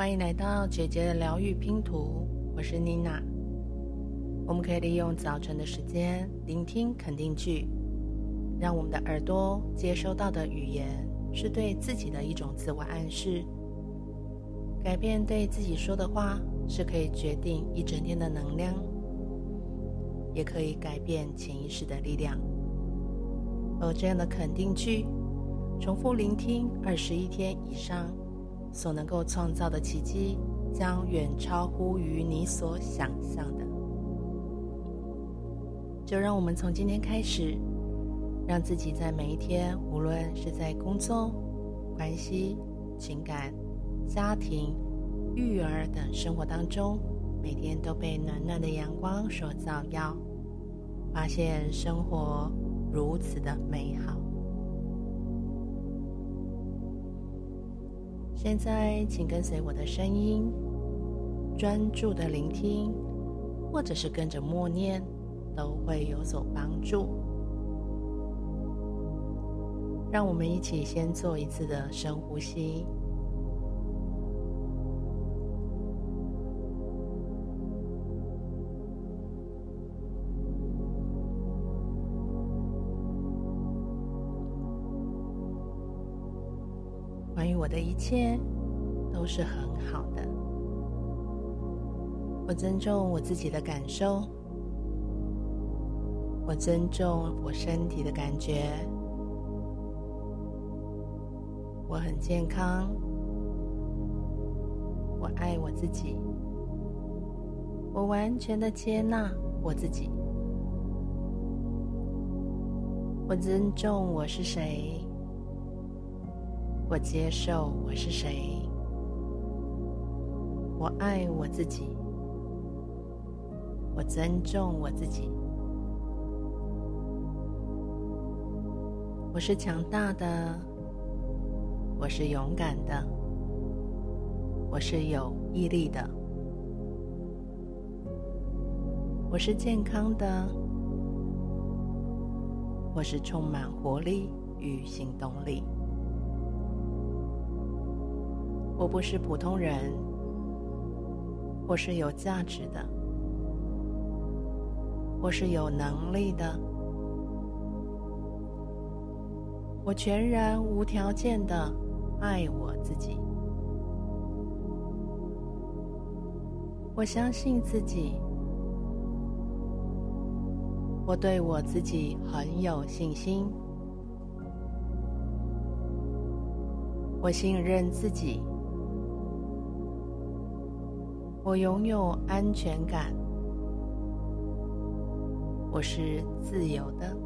欢迎来到姐姐的疗愈拼图，我是妮娜。我们可以利用早晨的时间聆听肯定句，让我们的耳朵接收到的语言是对自己的一种自我暗示。改变对自己说的话，是可以决定一整天的能量，也可以改变潜意识的力量。而这样的肯定句，重复聆听二十一天以上，所能够创造的奇迹，将远超乎于你所想象的。就让我们从今天开始，让自己在每一天，无论是在工作、关系、情感、家庭、育儿等生活当中，每天都被暖暖的阳光所照耀，发现生活如此的美好。现在，请跟随我的声音，专注的聆听，或者是跟着默念，都会有所帮助。让我们一起先做一次的深呼吸。我的一切都是很好的，我尊重我自己的感受，我尊重我身体的感觉，我很健康，我爱我自己，我完全的接纳我自己，我尊重我是谁。我接受我是谁，我爱我自己，我尊重我自己，我是强大的，我是勇敢的，我是有毅力的，我是健康的，我是充满活力与行动力。我不是普通人，我是有价值的，我是有能力的，我全然无条件的爱我自己，我相信自己，我对我自己很有信心，我信任自己。我拥有安全感，我是自由的，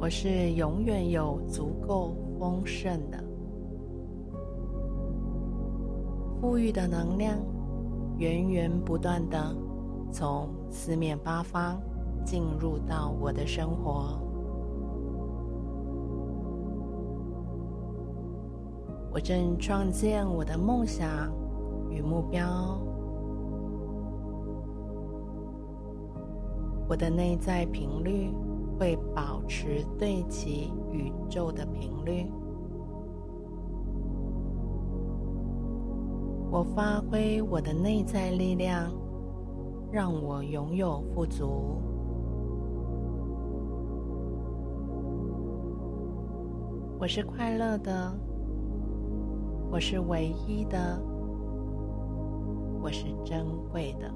我是永远有足够丰盛的，富裕的能量源源不断的从四面八方进入到我的生活。我正创建我的梦想与目标，我的内在频率会保持对齐宇宙的频率。我发挥我的内在力量，让我拥有富足。我是快乐的。我是唯一的，我是珍贵的。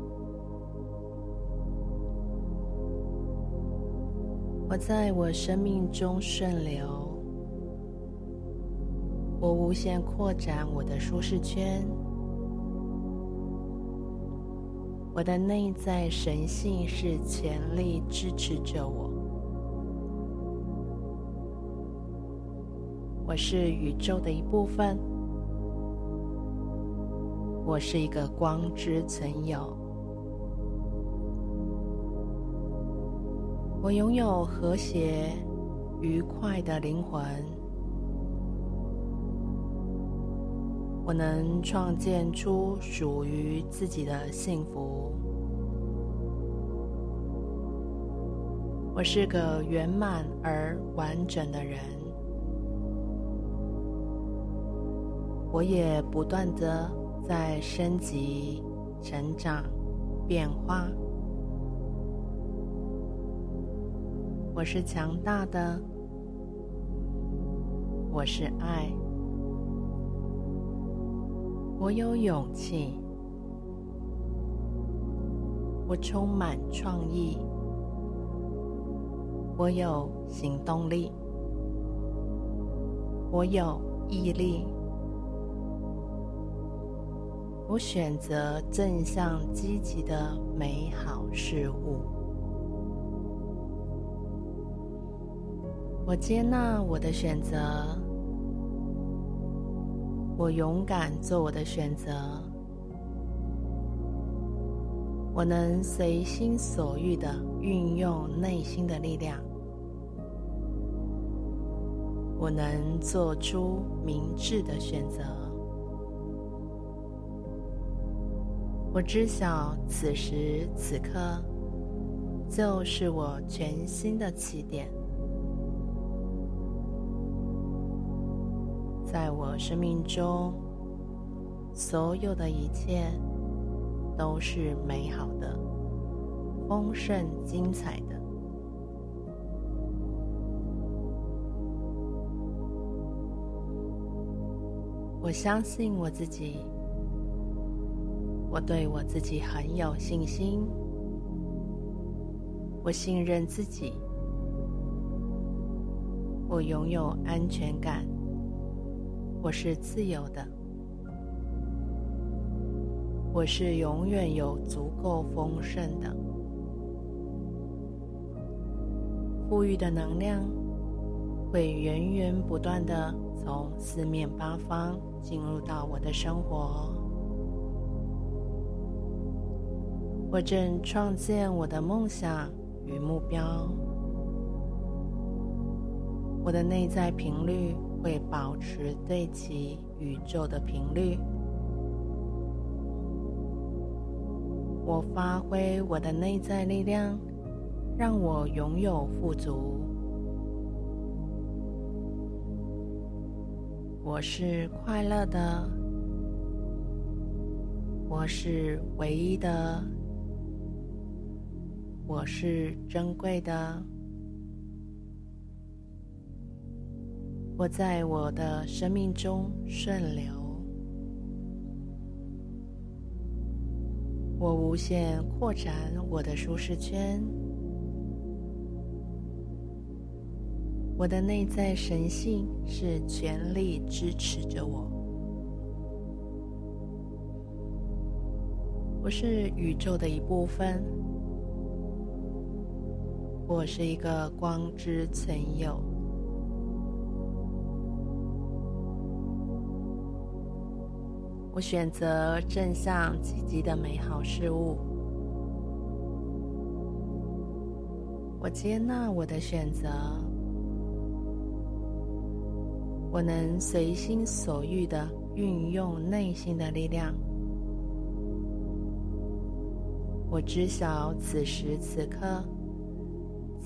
我在我生命中顺流，我无限扩展我的舒适圈。我的内在神性是全力支持着我。我是宇宙的一部分。我是一个光之存有，我拥有和谐、愉快的灵魂，我能创建出属于自己的幸福。我是个圆满而完整的人。我也不断的在升级、成长、变化。我是强大的，我是爱，我有勇气，我充满创意，我有行动力，我有毅力。我选择正向积极的美好事物。我接纳我的选择。我勇敢做我的选择。我能随心所欲的运用内心的力量。我能做出明智的选择。我知晓此时此刻就是我全新的起点，在我生命中，所有的一切都是美好的、丰盛、精彩的。我相信我自己。我对我自己很有信心，我信任自己，我拥有安全感，我是自由的，我是永远有足够丰盛的，富裕的能量会源源不断地从四面八方进入到我的生活。我正创建我的梦想与目标，我的内在频率会保持对齐宇宙的频率。我发挥我的内在力量，让我拥有富足。我是快乐的，我是唯一的。我是珍贵的，我在我的生命中顺流，我无限扩展我的舒适圈，我的内在神性是全力支持着我，我是宇宙的一部分。我是一个光之存有，我选择正向积极的美好事物，我接纳我的选择，我能随心所欲的运用内心的力量，我知晓此时此刻。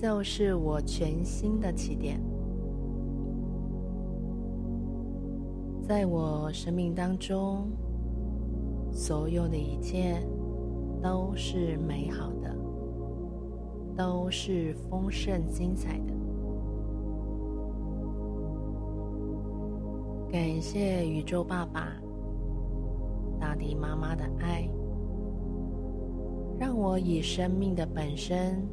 就是我全新的起点，在我生命当中，所有的一切都是美好的，都是丰盛精彩的。感谢宇宙爸爸、大地妈妈的爱，让我以生命的本身。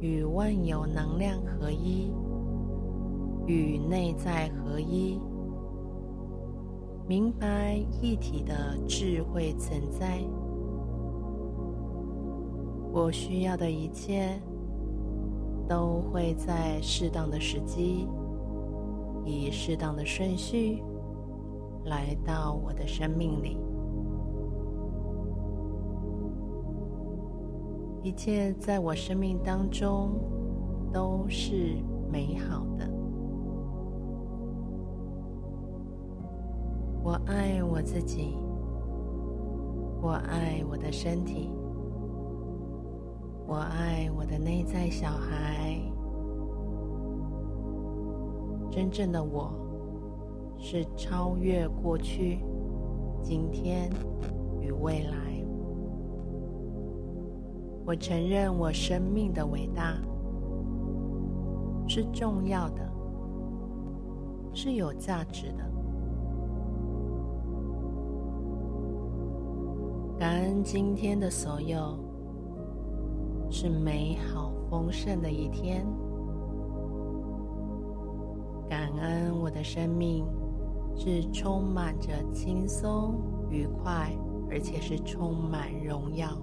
与万有能量合一，与内在合一，明白一体的智慧存在。我需要的一切，都会在适当的时机，以适当的顺序，来到我的生命里。一切在我生命当中都是美好的。我爱我自己，我爱我的身体，我爱我的内在小孩。真正的我是超越过去、今天与未来。我承认我生命的伟大，是重要的，是有价值的。感恩今天的所有，是美好丰盛的一天。感恩我的生命是充满着轻松、愉快，而且是充满荣耀。